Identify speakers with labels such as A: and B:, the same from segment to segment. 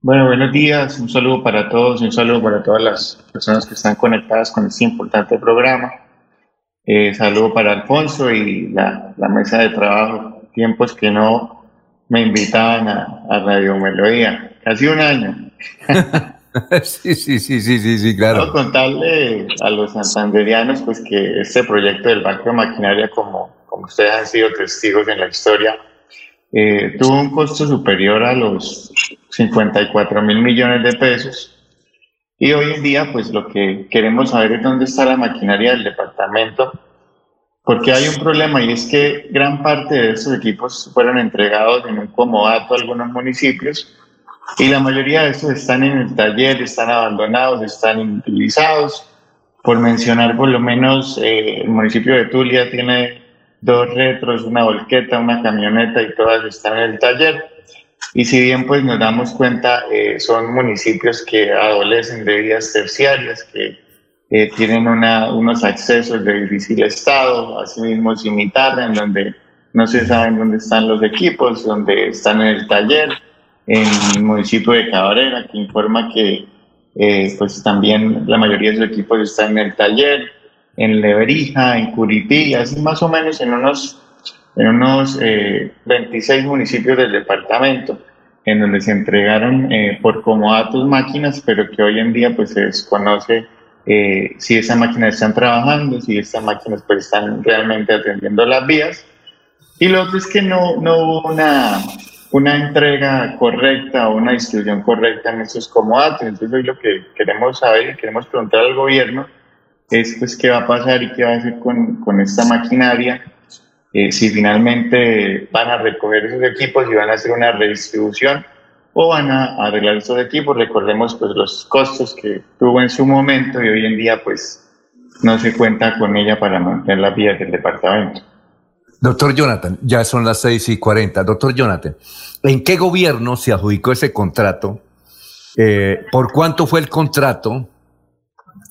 A: Bueno, buenos días, un saludo para todos, un saludo para todas las personas que están conectadas con este importante programa. Eh, saludo para Alfonso y la, mesa de trabajo, tiempos que no me invitaban a, a Radio Melodía, casi un año.
B: sí, sí, sí, sí, sí, sí, claro.
A: Quiero contarle a los santanderianos pues que este proyecto del Banco de Maquinaria, como, como ustedes han sido testigos en la historia, eh, tuvo un costo superior a los 54 mil millones de pesos. Y hoy en día, pues lo que queremos saber es dónde está la maquinaria del departamento, porque hay un problema y es que gran parte de esos equipos fueron entregados en un comodato a algunos municipios y la mayoría de estos están en el taller, están abandonados, están inutilizados. Por mencionar por lo menos, eh, el municipio de Tulia tiene dos retros, una volqueta, una camioneta y todas están en el taller. Y si bien pues nos damos cuenta, eh, son municipios que adolecen de vías terciarias, que eh, tienen una, unos accesos de difícil estado, asimismo cimitarra, en donde no se saben dónde están los equipos, donde están en el taller, en el municipio de Cabrera, que informa que eh, pues también la mayoría de sus equipos están en el taller, en Lebrija, en Curipí, así más o menos en unos, en unos 26 eh, municipios del departamento, en donde se entregaron eh, por comodatos máquinas, pero que hoy en día pues se desconoce eh, si esas máquinas están trabajando, si estas máquinas pues están realmente atendiendo las vías. Y lo otro es que no, no hubo una, una entrega correcta o una distribución correcta en esos comodatos. Entonces hoy lo que queremos saber y queremos preguntar al gobierno es pues qué va a pasar y qué va a hacer con, con esta maquinaria, eh, si finalmente van a recoger esos equipos y van a hacer una redistribución o van a arreglar esos equipos. Recordemos pues los costos que tuvo en su momento y hoy en día pues no se cuenta con ella para mantener las vías del departamento.
B: Doctor Jonathan, ya son las 6 y 40. Doctor Jonathan, ¿en qué gobierno se adjudicó ese contrato? Eh, ¿Por cuánto fue el contrato?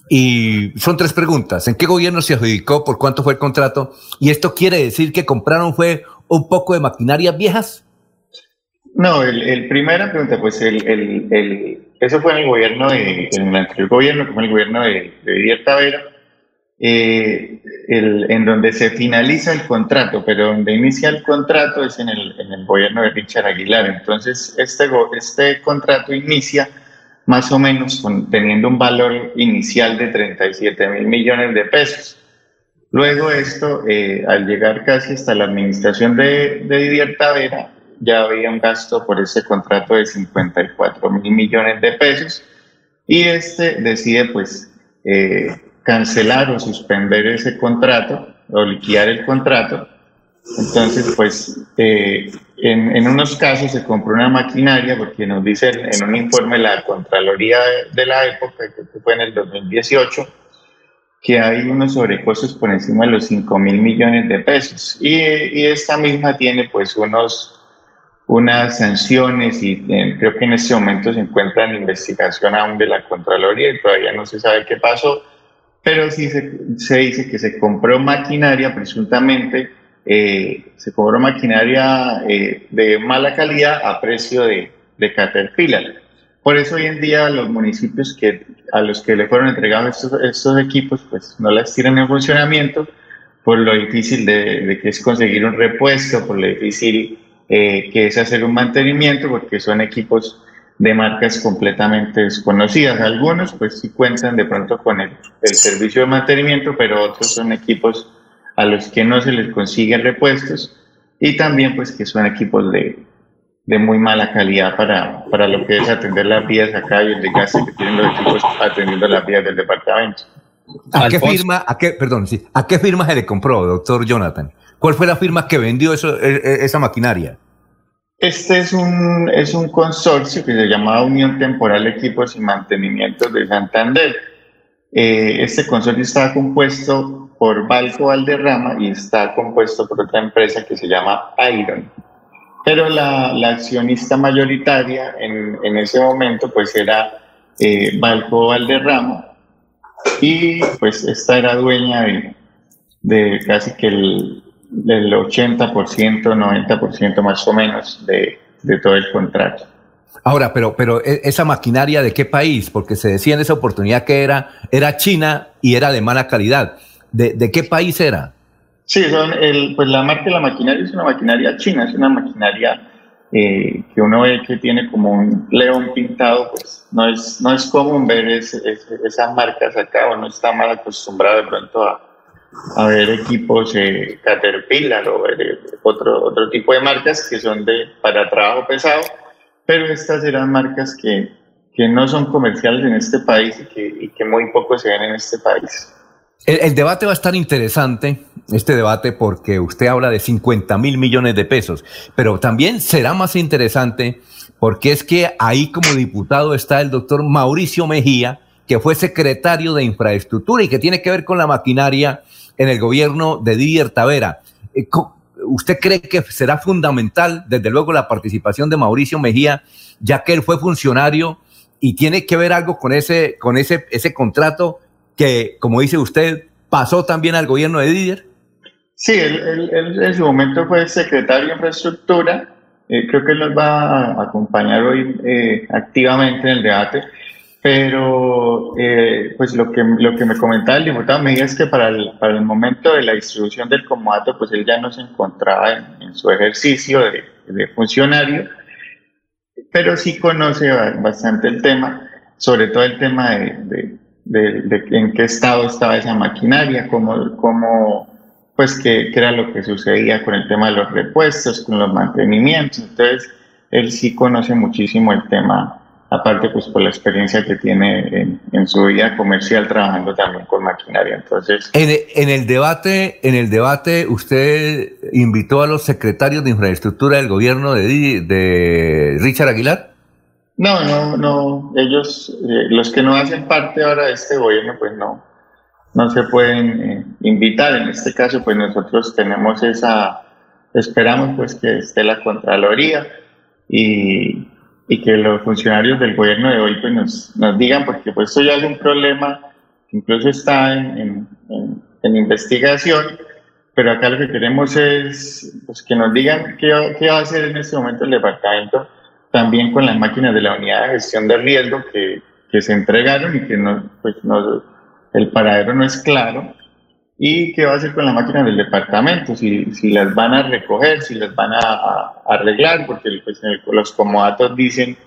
B: Y son tres preguntas. ¿En qué gobierno se adjudicó? ¿Por cuánto fue el contrato? ¿Y esto quiere decir que compraron fue un poco de maquinarias viejas?
A: No, el, primera pregunta, pues el, el, eso fue en el gobierno de, en el anterior gobierno, que fue el gobierno de, de Didier Tavera, eh, en donde se finaliza el contrato, pero donde inicia el contrato es en el, en el gobierno de Richard Aguilar. Entonces, este, este contrato inicia más o menos teniendo un valor inicial de 37 mil millones de pesos. Luego esto, eh, al llegar casi hasta la administración de, de Didier Tavera, ya había un gasto por ese contrato de 54 mil millones de pesos y este decide pues eh, cancelar o suspender ese contrato o liquidar el contrato. Entonces pues eh, en, unos casos se compró una maquinaria, porque nos dice en un informe la Contraloría de, la época, que fue en el 2018, que hay unos sobrecostos por encima de los 5 mil millones de pesos. Y, esta misma tiene pues unos, unas sanciones y eh, creo que en este momento se encuentra en investigación aún de la Contraloría y todavía no se sabe qué pasó, pero sí se, se dice que se compró maquinaria presuntamente eh, se cobró maquinaria eh, de mala calidad a precio de, Caterpillar. Por eso hoy en día los municipios que, a los que le fueron entregados estos, equipos pues no las tienen en funcionamiento por lo difícil de, que es conseguir un repuesto, por lo difícil eh, que es hacer un mantenimiento, porque son equipos de marcas completamente desconocidas. Algunos pues sí cuentan de pronto con el servicio de mantenimiento, pero otros son equipos a los que no se les consiguen repuestos y también pues que son equipos de, de muy mala calidad para, para lo que es atender las vías acá y el desgaste que tienen los equipos atendiendo las vías del departamento.
B: ¿A qué firma, a qué, perdón, sí, a qué firma se le compró, doctor Jonathan? ¿Cuál fue la firma que vendió eso, e, e, esa maquinaria?
A: Este es un, es un consorcio que se llamaba Unión Temporal Equipos y Mantenimiento de Santander. Eh, este consorcio estaba compuesto por Balco Valderrama y está compuesto por otra empresa que se llama Iron. Pero la, la accionista mayoritaria en, en, ese momento pues era eh, Balco Valderrama y pues esta era dueña de, de casi que el del 80%, 90% más o menos de, de todo el contrato.
B: Ahora, pero, pero e, esa maquinaria de qué país? Porque se decía en esa oportunidad que era, era China y era de mala calidad. ¿De, qué país era?
A: Sí, son el, pues la marca de la maquinaria es una maquinaria china, es una maquinaria eh, que uno ve que tiene como un león pintado, pues no es, no es común ver esas marcas acá, uno está mal acostumbrado de pronto a, a ver equipos eh, Caterpillar o eh, otro, otro tipo de marcas que son de, para trabajo pesado, pero estas eran marcas que, que no son comerciales en este país y que, y que muy poco se ven en este país.
B: El, debate va a estar interesante, este debate, porque usted habla de 50 mil millones de pesos, pero también será más interesante porque es que ahí como diputado está el doctor Mauricio Mejía, que fue secretario de infraestructura y que tiene que ver con la maquinaria en el gobierno de Didier Tavera. Eh, ¿Usted cree que será fundamental, desde luego, la participación de Mauricio Mejía, ya que él fue funcionario y tiene que ver algo con ese, con ese, ese contrato que, como dice usted, pasó también al gobierno de Didier?
A: Sí, él, en su momento fue secretario de Infraestructura. Eh, creo que él nos va a acompañar hoy eh, activamente en el debate. Pero, eh, pues lo que, lo que me comentaba el diputado me es que para el, para el momento de la distribución del comodato, pues él ya no se encontraba en, su ejercicio de, funcionario, pero sí conoce bastante el tema, sobre todo el tema de, en qué estado estaba esa maquinaria, cómo, cómo pues qué, qué, era lo que sucedía con el tema de los repuestos, con los mantenimientos. Entonces, él sí conoce muchísimo el tema, aparte pues por la experiencia que tiene en, su vida comercial trabajando también con maquinaria. Entonces,
B: en, en, el debate, en el debate, usted invitó a los secretarios de infraestructura del gobierno de, de Richard Aguilar.
A: No, no, no. Ellos, eh, los que no hacen parte ahora de este gobierno, pues no, no se pueden eh, invitar. En este caso, pues nosotros tenemos esa, esperamos pues que esté la Contraloría y, y que los funcionarios del gobierno de hoy pues nos, digan, porque pues esto ya es un problema incluso está en, en, en, investigación, pero acá lo que queremos es pues, que nos digan qué, qué va a hacer en este momento el departamento también con las máquinas de la unidad de gestión de riesgo que, que se entregaron y que no, pues no, el paradero no es claro. ¿Y qué va a hacer con las máquinas del departamento? Si, si las van a recoger, si las van a, arreglar, porque pues, los comodatos dicen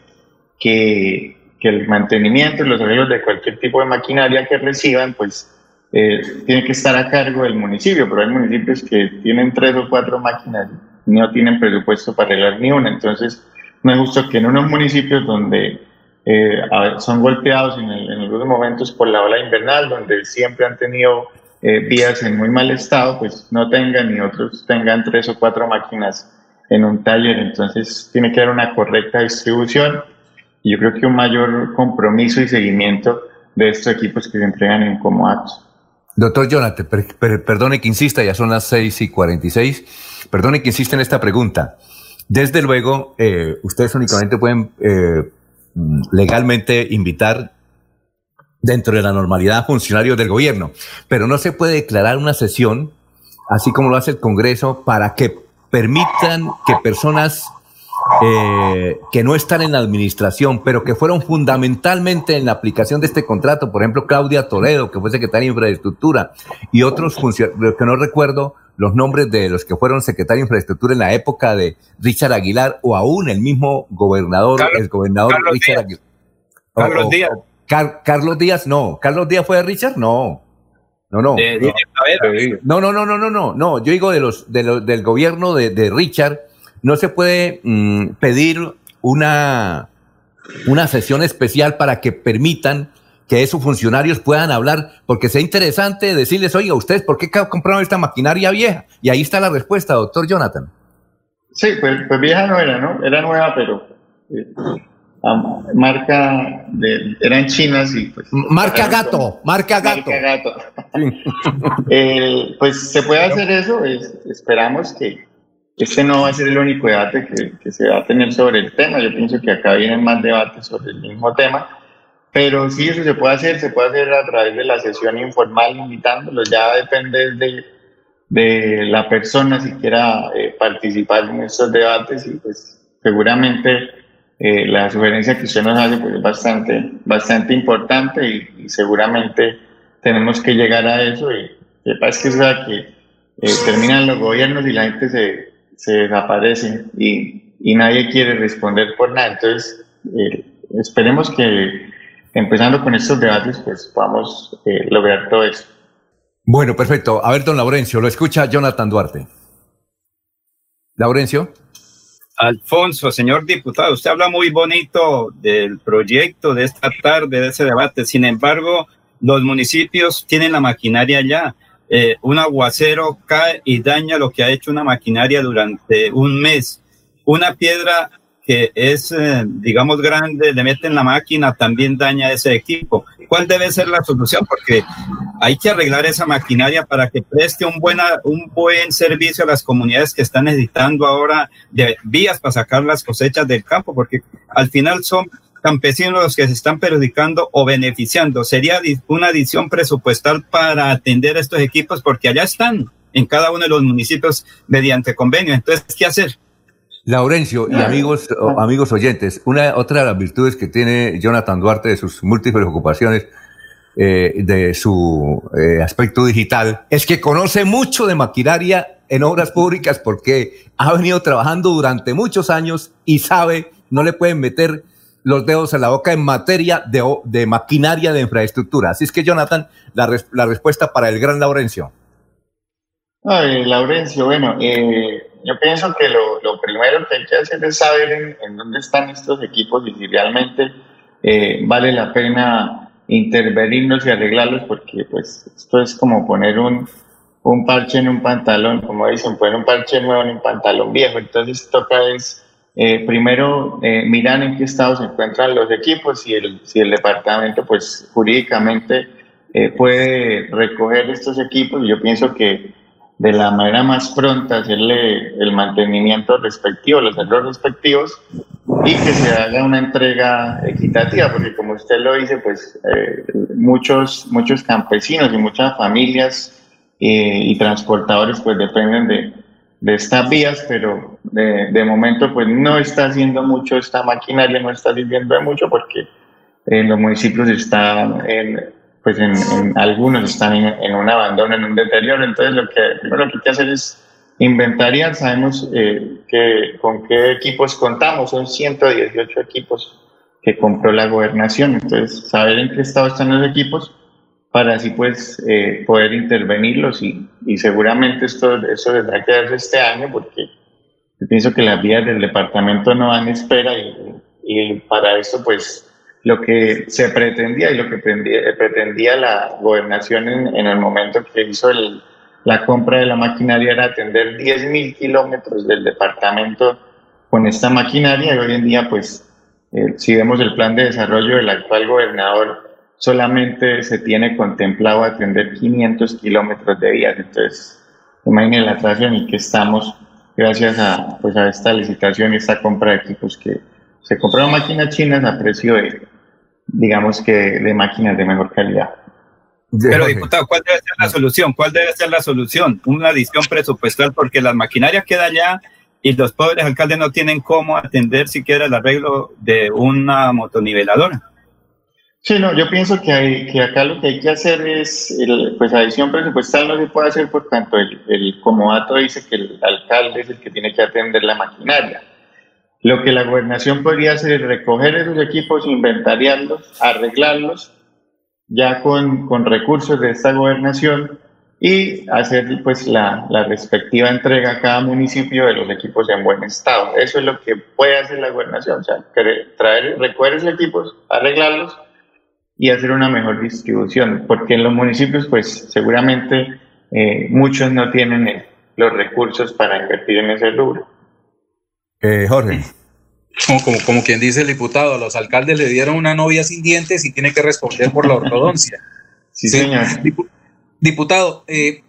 A: que, que, el mantenimiento y los arreglos de cualquier tipo de maquinaria que reciban, pues eh, tiene que estar a cargo del municipio, pero hay municipios que tienen tres o cuatro máquinas no tienen presupuesto para arreglar ni una. Entonces, no es justo que en unos municipios donde eh, son golpeados en, algunos momentos por la ola invernal, donde siempre han tenido eh, vías en muy mal estado, pues no tengan ni otros tengan tres o cuatro máquinas en un taller. Entonces tiene que haber una correcta distribución y yo creo que un mayor compromiso y seguimiento de estos equipos que se entregan en Comodatos.
B: Doctor Jonathan, perdone que insista, ya son las 6 y 46. Perdone que insista en esta pregunta. Desde luego, eh, ustedes únicamente pueden eh, legalmente invitar dentro de la normalidad funcionarios del gobierno, pero no se puede declarar una sesión, así como lo hace el Congreso, para que permitan que personas eh, que no están en la administración, pero que fueron fundamentalmente en la aplicación de este contrato, por ejemplo, Claudia Toledo, que fue secretaria de Infraestructura, y otros funcionarios que no recuerdo, los nombres de los que fueron secretarios de infraestructura en la época de Richard Aguilar o aún el mismo gobernador, el gobernador Richard Aguilar.
C: Carlos Díaz.
B: Carlos Díaz, no. ¿Carlos Díaz fue de Richard? No. No, no. no, no, no, no, no, no, no. Yo digo de los, del gobierno de, Richard, no se puede mm, pedir una, una sesión especial para que permitan que esos funcionarios puedan hablar, porque sea interesante decirles, oiga, ¿ustedes por qué compraron esta maquinaria vieja? Y ahí está la respuesta, doctor Jonathan.
A: Sí, pues, pues vieja no era, ¿no? Era nueva, pero eh, marca de, eran chinas y pues...
B: Marca gato, marca gato.
A: Marca gato. pues se puede hacer eso, esperamos que este no va a ser el único debate que, que se va a tener sobre el tema, yo pienso que acá vienen más debates sobre el mismo tema. Pero sí, eso se puede hacer, se puede hacer a través de la sesión informal, invitándolos, ya depende de, de la persona si quiera eh, participar en estos debates y pues seguramente eh, la sugerencia que usted nos hace pues, es bastante, bastante importante y, seguramente tenemos que llegar a eso. Y que pasa es que, que eh, terminan los gobiernos y la gente se, se desaparece y, y, nadie quiere responder por nada. Entonces, eh, esperemos que empezando con estos debates, pues podamos lograr todo eso.
B: Bueno, perfecto. A ver, don Laurencio, lo escucha Jonathan Duarte. Laurencio.
C: Alfonso, señor diputado, usted habla muy bonito del proyecto de esta tarde, de ese debate. Sin embargo, los municipios tienen la maquinaria ya. Eh, un aguacero cae y daña lo que ha hecho una maquinaria durante un mes. Una piedra que es, eh, digamos, grande, le meten la máquina, también daña ese equipo. ¿Cuál debe ser la solución? Porque hay que arreglar esa maquinaria para que preste un, buena, un buen servicio a las comunidades que están necesitando ahora de vías para sacar las cosechas del campo, porque al final son campesinos los que se están perjudicando o beneficiando. Sería una adición presupuestal para atender estos equipos porque allá están en cada uno de los municipios mediante convenio. Entonces, ¿qué hacer?
B: Laurencio y amigos, amigos oyentes, una otra de las virtudes que tiene Jonathan Duarte de sus múltiples ocupaciones, eh, de su eh, aspecto digital, es que conoce mucho de maquinaria en obras públicas porque ha venido trabajando durante muchos años y sabe, no le pueden meter los dedos en la boca en materia de, de maquinaria de infraestructura. Así es que, Jonathan, la, la respuesta para el gran Laurencio.
A: Ay, Laurencio, bueno, eh, yo pienso que lo, lo, primero que hay que hacer es saber en, dónde están estos equipos y si realmente eh, vale la pena intervenirnos y arreglarlos, porque pues esto es como poner un, un parche en un pantalón, como dicen, poner un parche nuevo en un pantalón viejo. Entonces toca es eh, primero eh, mirar en qué estado se encuentran los equipos, y el, si el departamento pues jurídicamente eh, puede recoger estos equipos. Yo pienso que de la manera más pronta hacerle el mantenimiento respectivo, los errores respectivos y que se haga una entrega equitativa, porque como usted lo dice, pues eh, muchos, muchos campesinos y muchas familias eh, y transportadores pues dependen de, de estas vías, pero de, de, momento pues no está haciendo mucho esta maquinaria, no está sirviendo de mucho porque en los municipios está en pues en, algunos están en, un abandono, en un deterioro. Entonces lo que primero que hay que hacer es inventariar. Sabemos eh, que, con qué equipos contamos. Son 118 equipos que compró la gobernación. Entonces saber en qué estado están los equipos para así pues eh, poder intervenirlos y, y, seguramente esto, eso tendrá que darse este año porque yo pienso que las vías del departamento no dan espera y, y para eso pues lo que se pretendía y lo que pretendía, la gobernación en, el momento que hizo la compra de la maquinaria era atender 10.000 kilómetros del departamento con esta maquinaria y hoy en día pues eh, si vemos el plan de desarrollo del actual gobernador solamente se tiene contemplado atender 500 kilómetros de vías entonces imaginen la atracción y que estamos gracias a, pues, a esta licitación y esta compra de equipos que se compraron máquinas chinas a precio de, digamos que, de máquinas de mejor calidad.
C: Pero diputado, ¿cuál debe ser la solución? ¿Cuál debe ser la solución? Una adición presupuestal porque las maquinarias quedan ya y los pobres alcaldes no tienen cómo atender siquiera el arreglo de una motoniveladora.
A: Sí, no, yo pienso que, hay, que acá lo que hay que hacer es, el, pues adición presupuestal no se puede hacer por tanto el, el comodato dice que el alcalde es el que tiene que atender la maquinaria. Lo que la gobernación podría hacer es recoger esos equipos, inventariarlos, arreglarlos, ya con, con recursos de esta gobernación y hacer pues la, la, respectiva entrega a cada municipio de los equipos en buen estado. Eso es lo que puede hacer la gobernación, o sea, traer, recoger esos equipos, arreglarlos y hacer una mejor distribución, porque en los municipios pues seguramente eh, muchos no tienen los recursos para invertir en ese rubro.
B: Eh, Jorge.
D: Como, como, quien dice el diputado, los alcaldes le dieron una novia sin dientes y tiene que responder por la ortodoncia.
A: sí, señor.
D: Diputado, eh,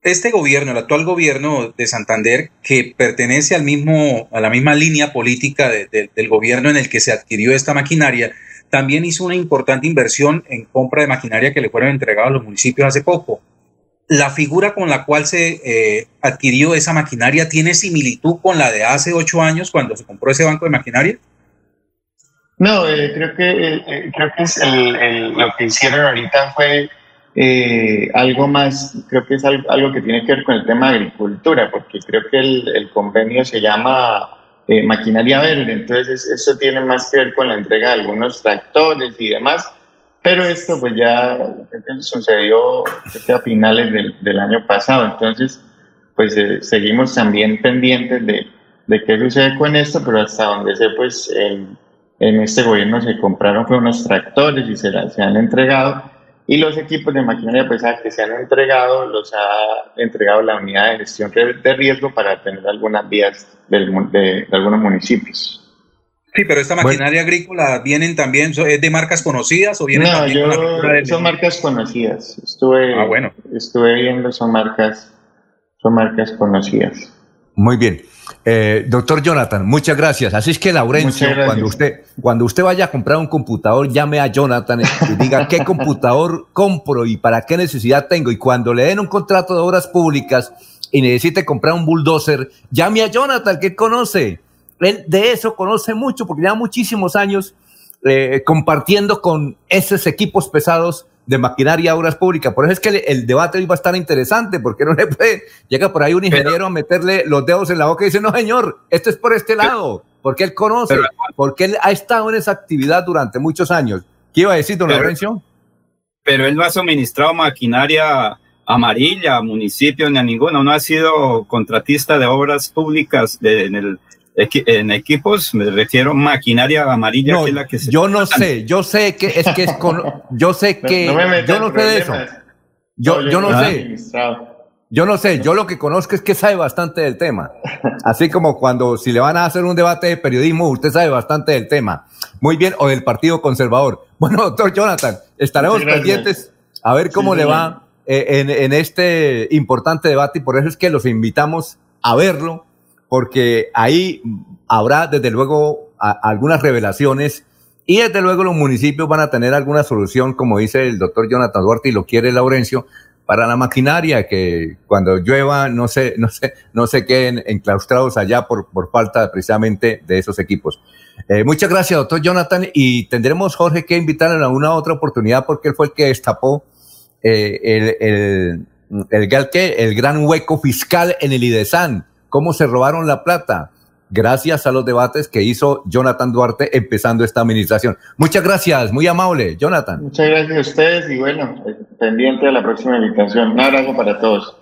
D: este gobierno, el actual gobierno de Santander, que pertenece al mismo, a la misma línea política del gobierno en el que se adquirió esta maquinaria, también hizo una importante inversión en compra de maquinaria que le fueron entregados a los municipios hace poco la figura con la cual se eh, adquirió esa maquinaria tiene similitud con la de hace ocho años cuando se compró ese banco de maquinaria?
A: No, eh, creo que eh, creo que lo que hicieron ahorita fue algo más, creo que es algo, que tiene que ver con el tema de agricultura, porque creo que el, convenio se llama maquinaria verde, entonces eso tiene más que ver con la entrega de algunos tractores y demás, pero esto pues ya sucedió a finales del, del, año pasado, entonces pues seguimos también pendientes de, de qué sucede con esto, pero hasta donde sé pues... en en este gobierno se compraron fue unos tractores y se, se han entregado y los equipos de maquinaria pesada que se han entregado los ha entregado la unidad de gestión de riesgo para tener algunas vías del, de, algunos municipios.
D: Sí, pero esta maquinaria agrícola vienen también, ¿es de marcas conocidas o vienen
A: no, yo, son marcas conocidas. Estuve, ah, bueno. estuve viendo, son marcas, son marcas conocidas.
B: Muy bien. Eh, doctor Jonathan, muchas gracias. Así es que Laurencio, cuando usted, cuando usted vaya a comprar un computador, llame a Jonathan y diga qué computador compro y para qué necesidad tengo. Y cuando le den un contrato de obras públicas y necesite comprar un bulldozer, llame a Jonathan, que conoce. Él de eso conoce mucho porque lleva muchísimos años eh, compartiendo con esos equipos pesados de maquinaria obras públicas. Por eso es que el, debate hoy va a estar interesante, porque no le puede, llega por ahí un ingeniero a meterle los dedos en la boca y dice, no señor, esto es por este lado, porque él conoce, porque él ha estado en esa actividad durante muchos años. ¿Qué iba a decir, don Lorenzo?
C: Pero él no ha suministrado maquinaria amarilla a municipios ni a ninguno, no ha sido contratista de obras públicas en el en equipos me refiero maquinaria amarilla que es la que se
B: yo no sé yo sé que es que es con yo sé que yo no sé de eso. yo, yo no sé. yo no sé yo lo que conozco es que sabe bastante del tema. Así como cuando si le van a hacer un debate de periodismo usted sabe bastante del tema. Muy bien o del partido conservador. Bueno doctor Jonathan estaremos pendientes a ver cómo le va eh, en, en este importante debate y por eso es que los invitamos a verlo porque ahí habrá desde luego algunas revelaciones y desde luego los municipios van a tener alguna solución, como dice el doctor Jonathan Duarte y lo quiere Laurencio, para la maquinaria que cuando llueva no se, no se, no se queden enclaustrados allá por, por falta precisamente de esos equipos. Eh, muchas gracias, doctor Jonathan, y tendremos, Jorge, que invitarle a una otra oportunidad porque él fue el que destapó eh, el, el, el, el gran hueco fiscal en el IDESAN cómo se robaron la plata, gracias a los debates que hizo Jonathan Duarte empezando esta administración. Muchas gracias, muy amable, Jonathan.
A: Muchas gracias a ustedes y bueno, pendiente de la próxima invitación. Un abrazo para todos.